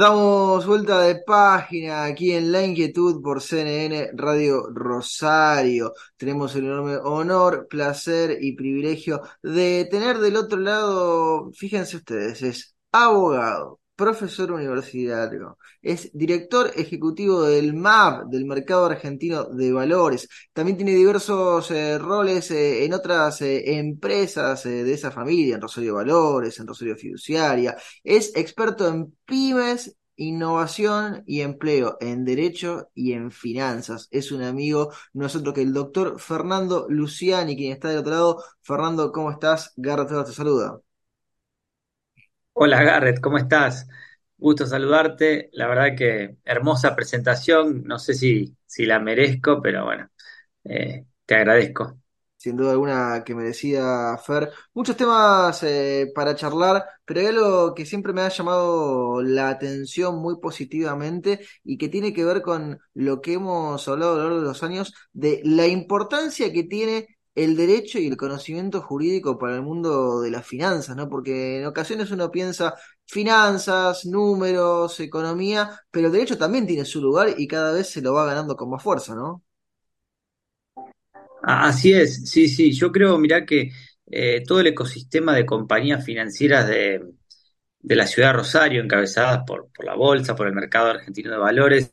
Damos vuelta de página aquí en La Inquietud por CNN Radio Rosario. Tenemos el enorme honor, placer y privilegio de tener del otro lado, fíjense ustedes, es abogado, profesor universitario, es director ejecutivo del MAP, del Mercado Argentino de Valores. También tiene diversos eh, roles eh, en otras eh, empresas de esa familia, en Rosario Valores, en Rosario Fiduciaria. Es experto en pymes innovación y empleo en derecho y en finanzas. Es un amigo nosotros que el doctor Fernando Luciani, quien está del otro lado. Fernando, ¿cómo estás? Garrett te saluda. Hola Garrett, ¿cómo estás? Gusto saludarte. La verdad que hermosa presentación. No sé si, si la merezco, pero bueno, eh, te agradezco. Sin duda alguna que merecía Fer. Muchos temas eh, para charlar, pero hay algo que siempre me ha llamado la atención muy positivamente y que tiene que ver con lo que hemos hablado a lo largo de los años de la importancia que tiene el derecho y el conocimiento jurídico para el mundo de las finanzas, ¿no? Porque en ocasiones uno piensa finanzas, números, economía, pero el derecho también tiene su lugar y cada vez se lo va ganando con más fuerza, ¿no? Así es, sí, sí. Yo creo, mirá que eh, todo el ecosistema de compañías financieras de, de la ciudad de Rosario, encabezadas por, por, la Bolsa, por el mercado argentino de valores,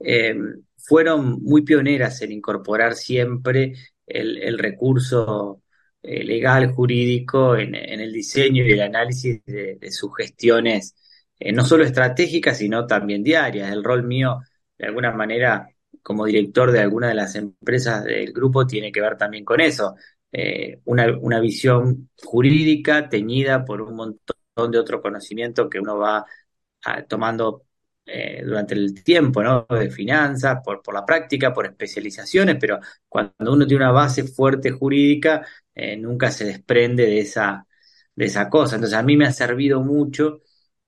eh, fueron muy pioneras en incorporar siempre el, recurso eh, legal, jurídico, en, el diseño y el análisis de, sus gestiones, eh, no solo estratégicas, sino también diarias. El rol mío, de alguna manera, como director de alguna de las empresas del grupo, tiene que ver también con eso. Eh, una, una visión jurídica teñida por un montón de otro conocimiento que uno va ah, tomando eh, durante el tiempo, ¿no? De finanzas, por, la práctica, por especializaciones, pero cuando uno tiene una base fuerte jurídica, eh, nunca se desprende de esa, de esa cosa. Entonces a mí me ha servido mucho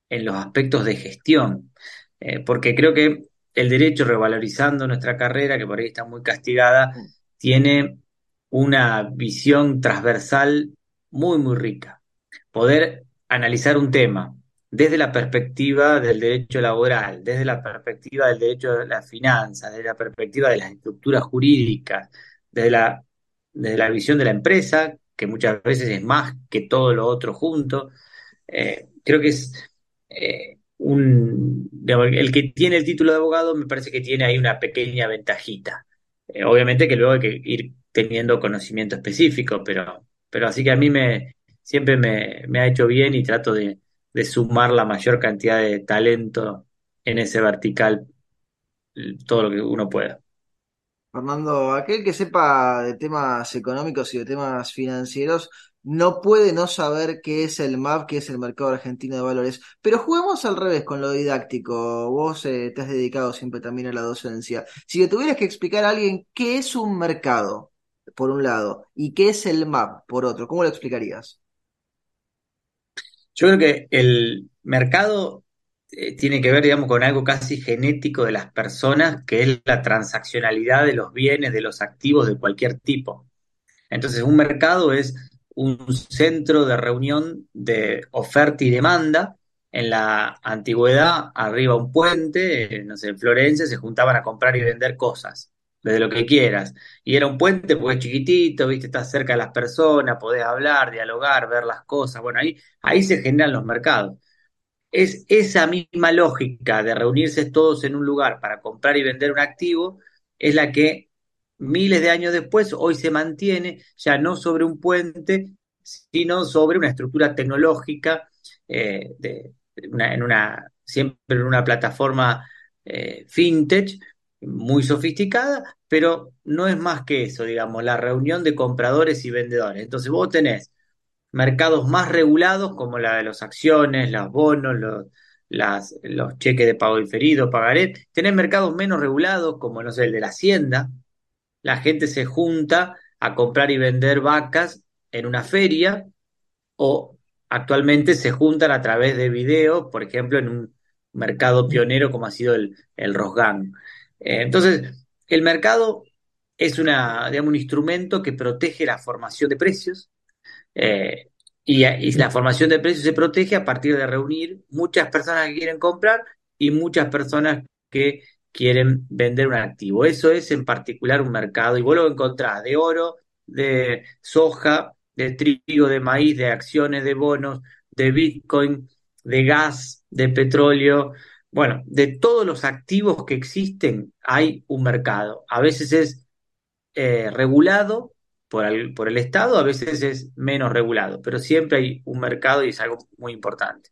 en los aspectos de gestión, eh, porque creo que el derecho, revalorizando nuestra carrera, que por ahí está muy castigada, tiene una visión transversal muy, muy rica. Poder analizar un tema, desde la perspectiva del derecho laboral, desde la perspectiva del derecho de la finanza, desde la perspectiva de las estructuras jurídicas, desde la, la visión de la empresa, que muchas veces es más que todo lo otro junto. Eh, creo que es eh, un. el que tiene el título de abogado me parece que tiene ahí una pequeña ventajita. Eh, obviamente que luego hay que ir teniendo conocimiento específico, pero, pero así que a mí me, siempre me, me ha hecho bien y trato de, de sumar la mayor cantidad de talento en ese vertical, todo lo que uno pueda. Fernando, aquel que sepa de temas económicos y de temas financieros no puede no saber qué es el MAP, qué es el Mercado Argentino de Valores. Pero juguemos al revés con lo didáctico. Vos eh, te has dedicado siempre también a la docencia. Si le tuvieras que explicar a alguien qué es un mercado, por un lado, y qué es el MAP, por otro, ¿cómo lo explicarías? Yo creo que el mercado eh, tiene que ver, digamos, con algo casi genético de las personas, que es la transaccionalidad de los bienes, de los activos de cualquier tipo. Entonces, un mercado es un centro de reunión de oferta y demanda. En la antigüedad, arriba un puente, no sé, en Florencia se juntaban a comprar y vender cosas desde lo que quieras. Y era un puente porque es chiquitito, viste, estás cerca de las personas, podés hablar, dialogar, ver las cosas. Bueno, ahí, ahí se generan los mercados. Es esa misma lógica de reunirse todos en un lugar para comprar y vender un activo, es la que miles de años después hoy se mantiene ya no sobre un puente, sino sobre una estructura tecnológica, eh, de, en una, siempre en una plataforma eh, fintech, muy sofisticada, pero no es más que eso, digamos, la reunión de compradores y vendedores. Entonces vos tenés mercados más regulados como la de las acciones, los bonos, los, las, los cheques de pago diferido, pagaré. Tenés mercados menos regulados como, no sé, el de la hacienda. La gente se junta a comprar y vender vacas en una feria o actualmente se juntan a través de video, por ejemplo, en un mercado pionero como ha sido el, el Rosgan. Eh, entonces, el mercado es una, digamos, un instrumento que protege la formación de precios eh, y, y, la formación de precios se protege a partir de reunir muchas personas que quieren comprar y muchas personas que quieren vender un activo. Eso es en particular un mercado, y vos lo encontrás de oro, de soja, de trigo, de maíz, de acciones, de bonos, de Bitcoin, de gas, de petróleo. Bueno, de todos los activos que existen hay un mercado. A veces es eh, regulado por el, por el Estado, a veces es menos regulado, pero siempre hay un mercado y es algo muy importante.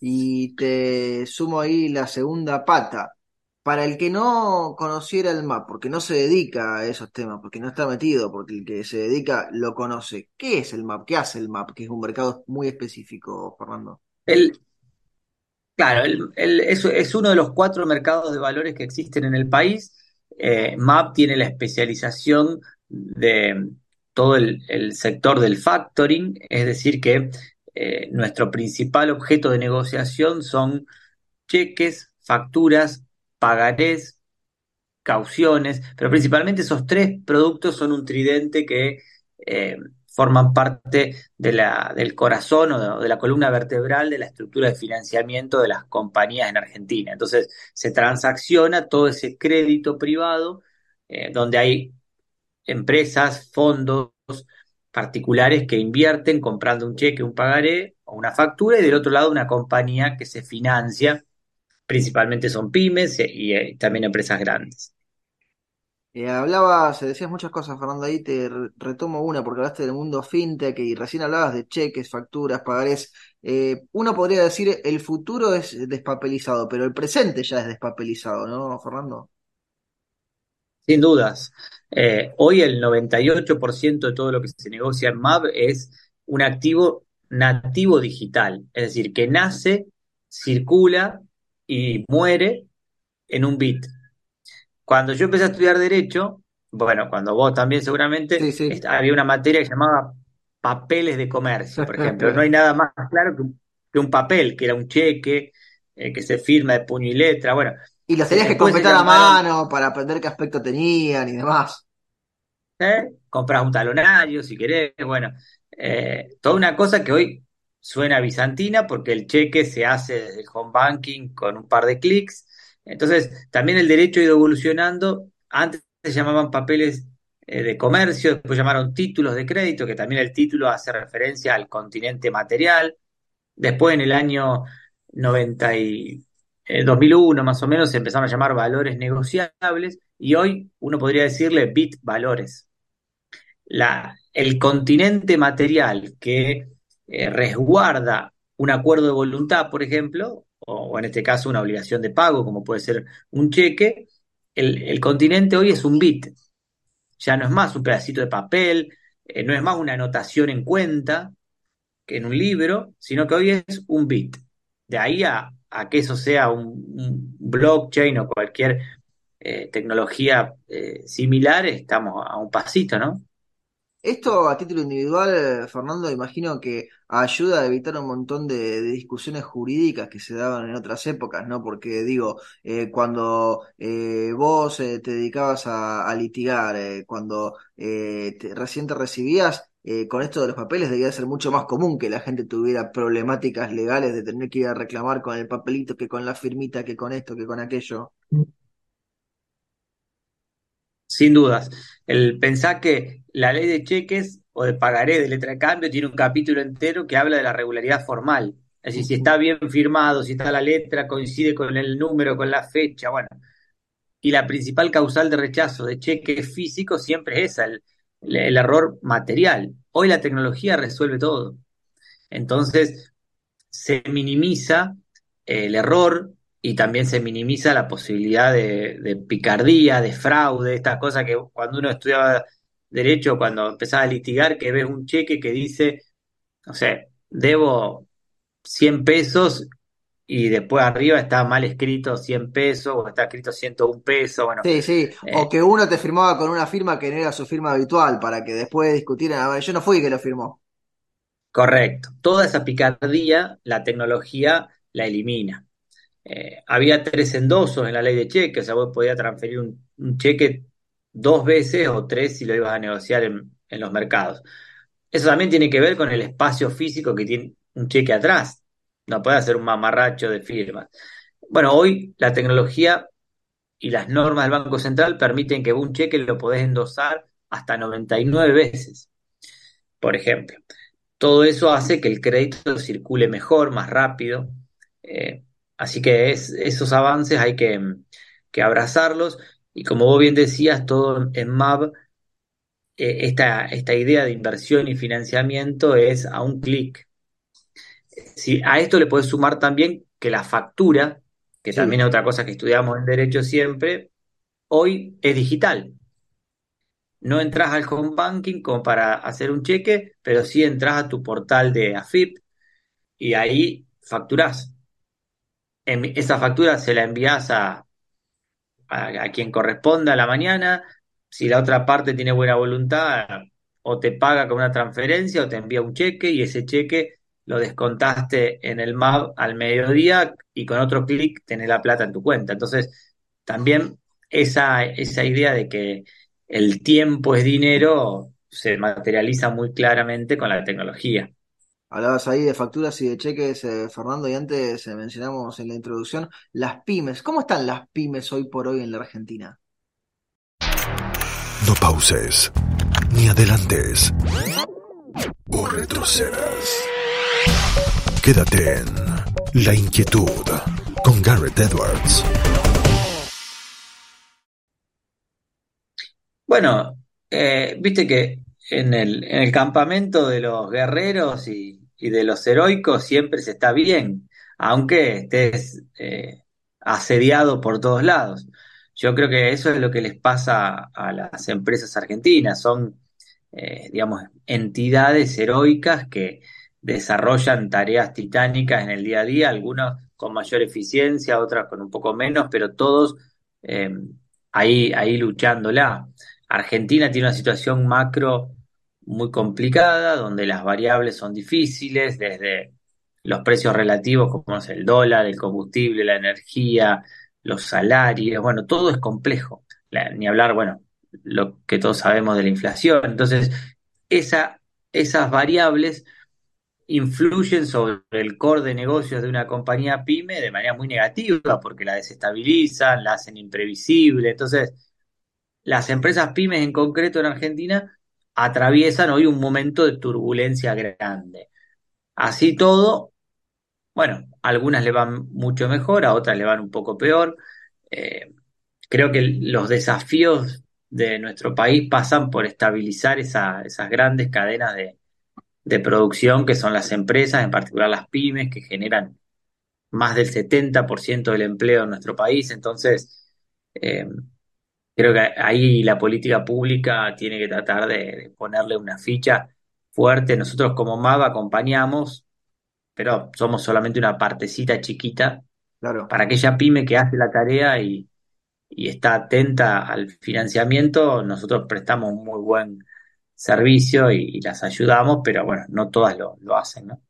Y te sumo ahí la segunda pata. Para el que no conociera el MAP, porque no se dedica a esos temas, porque no está metido, porque el que se dedica lo conoce. ¿Qué es el MAP? ¿Qué hace el MAP? Que es un mercado muy específico, Fernando. El, claro, el, es, uno de los cuatro mercados de valores que existen en el país. Eh, MAP tiene la especialización de todo el, el sector del factoring, es decir, que eh, nuestro principal objeto de negociación son cheques, facturas, pagarés, cauciones, pero principalmente esos tres productos son un tridente que eh, forman parte del corazón o de, la columna vertebral de la estructura de financiamiento de las compañías en Argentina. Entonces se transacciona todo ese crédito privado eh, donde hay empresas, fondos particulares que invierten comprando un cheque, un pagaré o una factura y del otro lado una compañía que se financia principalmente son pymes y, y también empresas grandes. Eh, hablabas, decías muchas cosas, Fernando, ahí te retomo una, porque hablaste del mundo fintech y recién hablabas de cheques, facturas, pagarés. Eh, uno podría decir el futuro es despapelizado, pero el presente ya es despapelizado, ¿no, Fernando? Sin dudas. Eh, hoy el 98% de todo lo que se negocia en MAB es un activo nativo digital, es decir, que nace, circula y muere en un bit. Cuando yo empecé a estudiar Derecho, bueno, cuando vos también seguramente, Sí, sí. había una materia que se llamaba papeles de comercio, por ejemplo. No hay nada más claro que un, que un papel, que era un cheque, eh, que se firma de puño y letra. Bueno, Y los tenías que después se completar a mano para aprender qué aspecto tenían y demás. ¿eh? Compras un talonario si querés, bueno, eh, toda una cosa que hoy suena bizantina porque el cheque se hace desde el home banking con un par de clics. Entonces, también el derecho ha ido evolucionando. Antes se llamaban papeles eh, de comercio, después llamaron títulos de crédito, que también el título hace referencia al continente material. Después, en el año 90 y, eh, 2001 más o menos, se empezaron a llamar valores negociables y hoy uno podría decirle bit valores. El continente material que eh, resguarda un acuerdo de voluntad, por ejemplo, o, en este caso una obligación de pago, como puede ser un cheque, el, continente hoy es un bit, ya no es más un pedacito de papel, eh, no es más una anotación en cuenta que en un libro, sino que hoy es un bit. De ahí a, que eso sea un, un blockchain o cualquier eh, tecnología eh, similar, estamos a un pasito, ¿no? Esto a título individual, Fernando, imagino que ayuda a evitar un montón de, discusiones jurídicas que se daban en otras épocas, ¿no? Porque digo, eh, cuando eh, vos eh, te dedicabas a, a litigar, eh, cuando te- recién te recibías, eh, con esto de los papeles debía ser mucho más común que la gente tuviera problemáticas legales de tener que ir a reclamar con el papelito, que con la firmita, que con esto, que con aquello. Sin dudas. El pensar que la ley de cheques o de pagaré de letra de cambio tiene un capítulo entero que habla de la regularidad formal. Es decir, si está bien firmado, si está la letra, coincide con el número, con la fecha, bueno. Y la principal causal de rechazo de cheques físicos siempre es esa, el, el error material. Hoy la tecnología resuelve todo. Entonces, se minimiza el error y también se minimiza la posibilidad de, de picardía, de fraude, estas cosas que cuando uno estudiaba derecho, cuando empezaba a litigar, que ves un cheque que dice, no sé, debo 100 pesos y después arriba está mal escrito 100 pesos o está escrito 101 pesos, bueno, Sí, sí, o eh, que uno te firmaba con una firma que no era su firma habitual, para que después discutieran, a ver, yo no fui que lo firmó. Correcto. Toda esa picardía la tecnología la elimina. Eh, había tres endosos en la ley de cheque, o sea, vos podías transferir un, cheque dos veces o tres si lo ibas a negociar en, en los mercados. Eso también tiene que ver con el espacio físico que tiene un cheque atrás. No puede hacer un mamarracho de firmas. Bueno, hoy la tecnología y las normas del Banco Central permiten que un cheque lo podés endosar hasta 99 veces, por ejemplo. Todo eso hace que el crédito circule mejor, más rápido. Eh, así que esos avances hay que, abrazarlos. Y como vos bien decías, todo en MAV, eh, esta, esta idea de inversión y financiamiento es a un clic. Si a esto le puedes sumar también que la factura, que también es otra cosa que estudiamos en Derecho siempre, hoy es digital. No entras al home banking como para hacer un cheque, pero sí entras a tu portal de AFIP y ahí facturás. Esa factura se la envías a, a, quien corresponda a la mañana. Si la otra parte tiene buena voluntad, o te paga con una transferencia o te envía un cheque y ese cheque lo descontaste en el MAP al mediodía y con otro clic tenés la plata en tu cuenta. Entonces, también esa, esa idea de que el tiempo es dinero se materializa muy claramente con la tecnología. Hablabas ahí de facturas y de cheques, eh, Fernando, y antes eh, mencionamos en la introducción las pymes. ¿Cómo están las pymes hoy por hoy en la Argentina? No pauses, ni adelantes, o retrocedas. Quédate en La Inquietud con Garrett Edwards. Bueno, eh, viste que en el, en el campamento de los guerreros y, de los heroicos siempre se está bien, aunque estés eh, asediado por todos lados. Yo creo que eso es lo que les pasa a las empresas argentinas, son, eh, digamos, entidades heroicas que desarrollan tareas titánicas en el día a día, algunas con mayor eficiencia, otras con un poco menos, pero todos ahí, ahí luchándola. Argentina tiene una situación macro muy complicada, donde las variables son difíciles, desde los precios relativos como es el dólar, el combustible, la energía, los salarios, bueno, todo es complejo. ni hablar, bueno, lo que todos sabemos de la inflación. Entonces, esa, esas variables influyen sobre el core de negocios de una compañía pyme de manera muy negativa, porque la desestabilizan, la hacen imprevisible. Entonces, las empresas pymes en concreto en Argentina atraviesan hoy un momento de turbulencia grande. Así todo, bueno, a algunas le van mucho mejor, a otras le van un poco peor. Eh, creo que los desafíos de nuestro país pasan por estabilizar esas grandes cadenas de, producción que son las empresas, en particular las pymes, que generan más del 70% del empleo en nuestro país. Entonces, eh, Creo que ahí la política pública tiene que tratar de, ponerle una ficha fuerte. Nosotros como MAV acompañamos, pero somos solamente una partecita chiquita claro. para aquella pyme que hace la tarea y, está atenta al financiamiento. Nosotros prestamos un muy buen servicio y, las ayudamos, pero bueno, no todas lo, hacen, ¿no?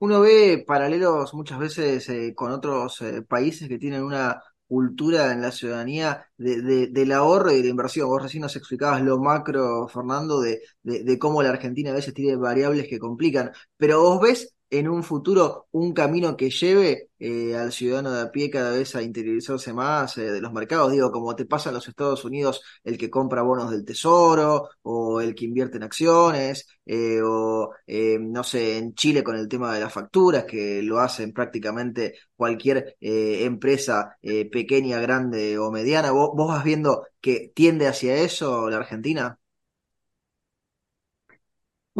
Uno ve paralelos muchas veces eh, con otros eh, países que tienen una cultura en la ciudadanía de, del ahorro y de la inversión. Vos recién nos explicabas lo macro, Fernando, de, de, cómo la Argentina a veces tiene variables que complican, pero vos ves en un futuro un camino que lleve eh, al ciudadano de a pie cada vez a interiorizarse más eh, de los mercados. Digo, como te pasa en los Estados Unidos, el que compra bonos del tesoro o el que invierte en acciones, eh, o no sé, en Chile con el tema de las facturas, que lo hacen prácticamente cualquier empresa pequeña, grande o mediana. ¿Vos, ¿Vos vas viendo que tiende hacia eso la Argentina?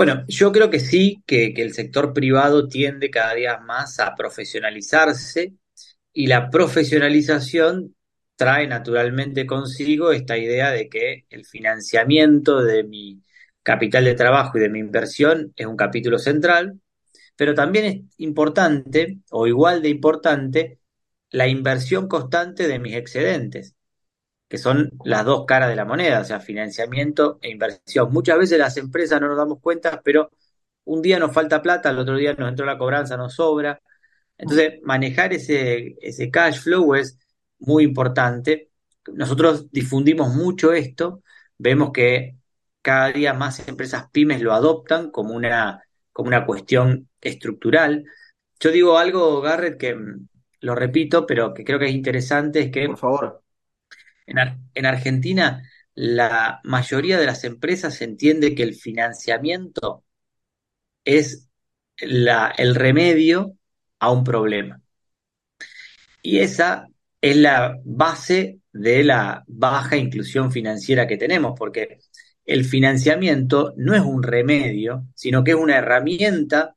Bueno, yo creo que sí, que, el sector privado tiende cada día más a profesionalizarse y la profesionalización trae naturalmente consigo esta idea de que el financiamiento de mi capital de trabajo y de mi inversión es un capítulo central, pero también es importante, o igual de importante, la inversión constante de mis excedentes que son las dos caras de la moneda, o sea, financiamiento e inversión. Muchas veces las empresas no nos damos cuenta, pero un día nos falta plata, al otro día nos entró la cobranza, nos sobra. Entonces, manejar ese, ese cash flow es muy importante. Nosotros difundimos mucho esto, vemos que cada día más empresas pymes lo adoptan como una, como una cuestión estructural. Yo digo algo, Garrett, que mm, lo repito, pero que creo que es interesante, es que Por favor. En, Ar- en Argentina la mayoría de las empresas entiende que el financiamiento es el remedio a un problema. Y esa es la base de la baja inclusión financiera que tenemos, porque el financiamiento no es un remedio, sino que es una herramienta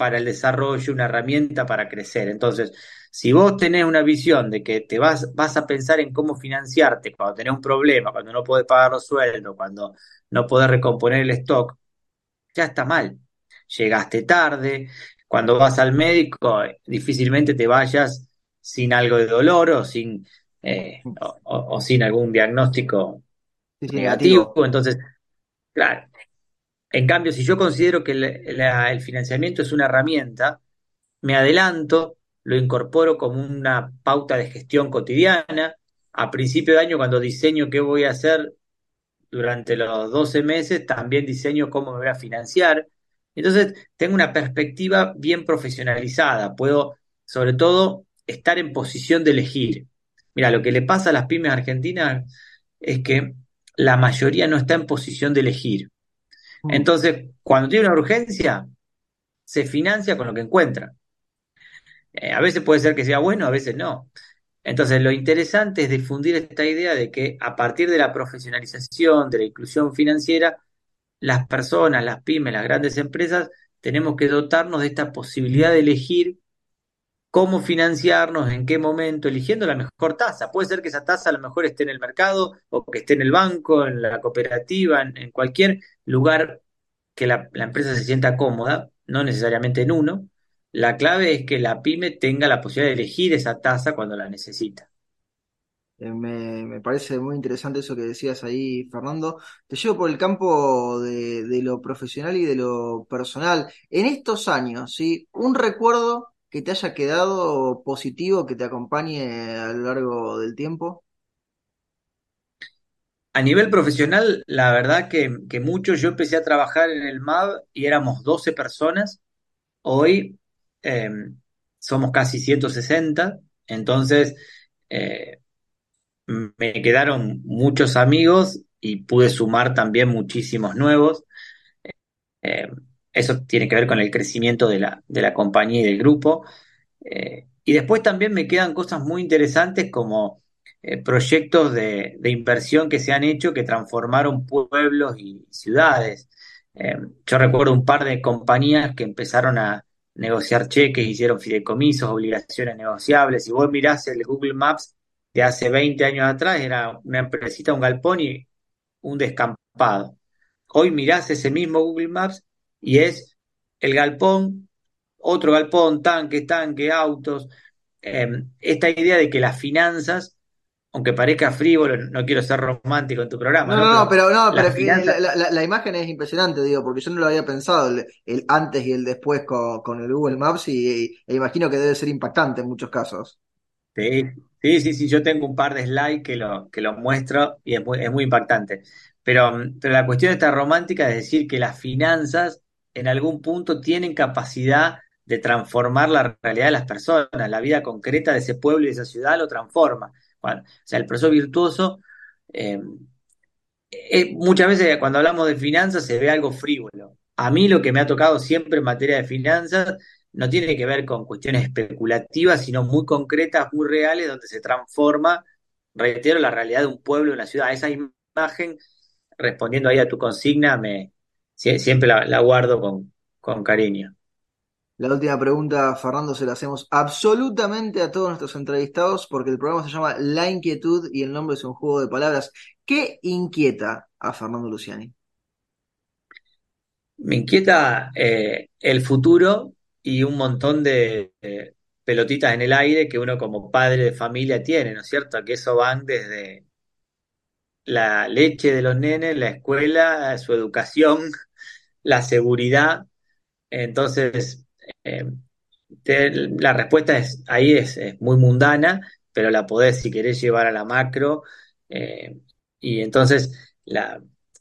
para el desarrollo, una herramienta para crecer. Entonces, si vos tenés una visión de que te vas, vas a pensar en cómo financiarte cuando tenés un problema, cuando no podés pagar los sueldos, cuando no podés recomponer el stock, ya está mal. Llegaste tarde, cuando vas al médico, difícilmente te vayas sin algo de dolor o sin, eh, o, o- o sin algún diagnóstico Sí, sí, negativo. negativo. Entonces, claro, en cambio, si yo considero que el, financiamiento es una herramienta, me adelanto, lo incorporo como una pauta de gestión cotidiana. A principio de año, cuando diseño qué voy a hacer durante los 12 meses, también diseño cómo me voy a financiar. Entonces, tengo una perspectiva bien profesionalizada. Puedo, sobre todo, estar en posición de elegir. Mira, lo que le pasa a las pymes argentinas es que la mayoría no está en posición de elegir. Mm. Entonces, cuando tiene una urgencia, se financia con lo que encuentra. Eh, a veces puede ser que sea bueno, a veces no. Entonces, lo interesante es difundir esta idea de que a partir de la profesionalización, de la inclusión financiera, las personas, las pymes, las grandes empresas, tenemos que dotarnos de esta posibilidad de elegir cómo financiarnos, en qué momento, eligiendo la mejor tasa. Puede ser que esa tasa a lo mejor esté en el mercado o que esté en el banco, en la cooperativa, en, cualquier lugar que la, empresa se sienta cómoda, no necesariamente en uno. La clave es que la pyme tenga la posibilidad de elegir esa tasa cuando la necesita. Eh, Me, me parece muy interesante eso que decías ahí, Fernando. Te llevo por el campo de, de lo profesional y de lo personal. En estos años, ¿sí? Un recuerdo que te haya quedado positivo, que te acompañe a lo largo del tiempo. A nivel profesional, la verdad que, que mucho, yo empecé a trabajar en el MAB y éramos 12 personas, hoy eh, somos casi 160, entonces eh, me quedaron muchos amigos y pude sumar también muchísimos nuevos. Eh, eso tiene que ver con el crecimiento de la, de la compañía y del grupo. Eh, y después también me quedan cosas muy interesantes como eh, proyectos de, de inversión que se han hecho que transformaron pueblos y ciudades. Eh, yo recuerdo un par de compañías que empezaron a negociar cheques, hicieron fideicomisos, obligaciones negociables. Si vos mirás el Google Maps de hace 20 años atrás, era una empresita, un galpón y un descampado. Hoy mirás ese mismo Google Maps y es el galpón, otro galpón, tanque, tanque, autos. Eh, esta idea de que las finanzas, aunque parezca frívolo, no quiero ser romántico en tu programa, No, ¿no? no, Pero no, pero finanzas, la, la- la imagen es impresionante, digo, porque yo no lo había pensado, el, el antes y el después con, con el Google Maps y, e imagino que debe ser impactante en muchos casos. sí, sí, sí, sí, yo tengo un par de slides que lo, que lo muestro y es muy, es muy impactante. Pero, mm, pero la cuestión esta romántica es decir que las finanzas en algún punto tienen capacidad de transformar la realidad de las personas, la vida concreta de ese pueblo y de esa ciudad lo transforma. Bueno, o sea, el proceso virtuoso, eh, eh, muchas veces cuando hablamos de finanzas se ve algo frívolo. A mí lo que me ha tocado siempre en materia de finanzas no tiene que ver con cuestiones especulativas, sino muy concretas, muy reales, donde se transforma, reitero, la realidad de un pueblo, de una ciudad. Esa imagen, respondiendo ahí a tu consigna, me, sie- siempre la, la guardo con, con cariño. La última pregunta, Fernando, se la hacemos absolutamente a todos nuestros entrevistados porque el programa se llama La Inquietud y el nombre es un juego de palabras. ¿Qué inquieta a Fernando Luciani? Me inquieta eh, el futuro y un montón de eh, pelotitas en el aire que uno como padre de familia tiene, ¿no es cierto? Que eso van desde la leche de los nenes, la escuela, su educación, la seguridad, Entonces, eh, la respuesta es, ahí es, muy mundana, pero la podés, si querés, llevar a la macro. Eh, y entonces, la,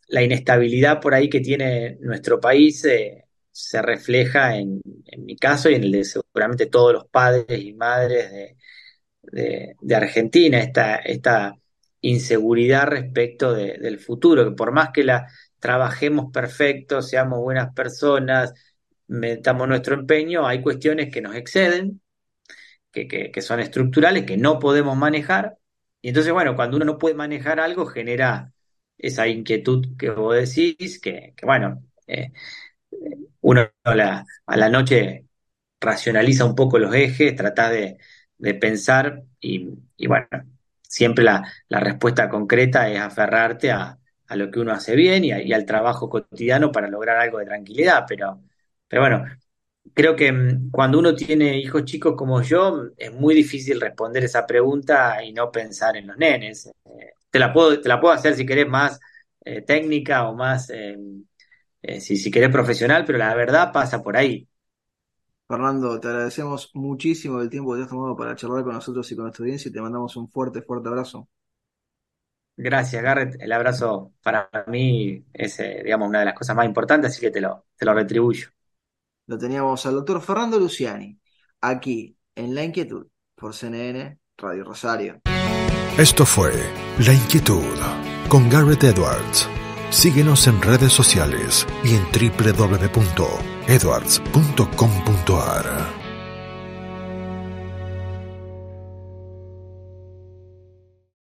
inestabilidad por ahí que tiene nuestro país eh, se refleja en, mi caso y en el de seguramente todos los padres y madres de, de, Argentina, esta, esta inseguridad respecto del futuro, que por más que la trabajemos perfecto, seamos buenas personas, metamos nuestro empeño, hay cuestiones que nos exceden, que, que, son estructurales, que no podemos manejar. Y entonces, bueno, cuando uno no puede manejar algo, genera esa inquietud que vos decís, que, bueno, eh, uno a la, a la, noche racionaliza un poco los ejes, trata de, de pensar y, y, bueno, siempre la, la, respuesta concreta es aferrarte a, a, lo que uno hace bien y, al trabajo cotidiano para lograr algo de tranquilidad, pero pero bueno, creo que mm, cuando uno tiene hijos chicos como yo, es muy difícil responder esa pregunta y no pensar en los nenes. Eh, te, la puedo, te la puedo hacer si querés más eh, técnica o más, eh, si, si querés profesional, pero la verdad pasa por ahí. Fernando, te agradecemos muchísimo el tiempo que te has tomado para charlar con nosotros y con nuestra audiencia y te mandamos un fuerte, fuerte abrazo. Gracias, Garrett. El abrazo para mí es, digamos, una de las cosas más importantes, así que te lo, te lo retribuyo lo teníamos al doctor Fernando Luciani, aquí en La Inquietud, por CNN Radio Rosario. Esto fue La Inquietud con Garrett Edwards. Síguenos en redes sociales y en www.edwards.com.ar.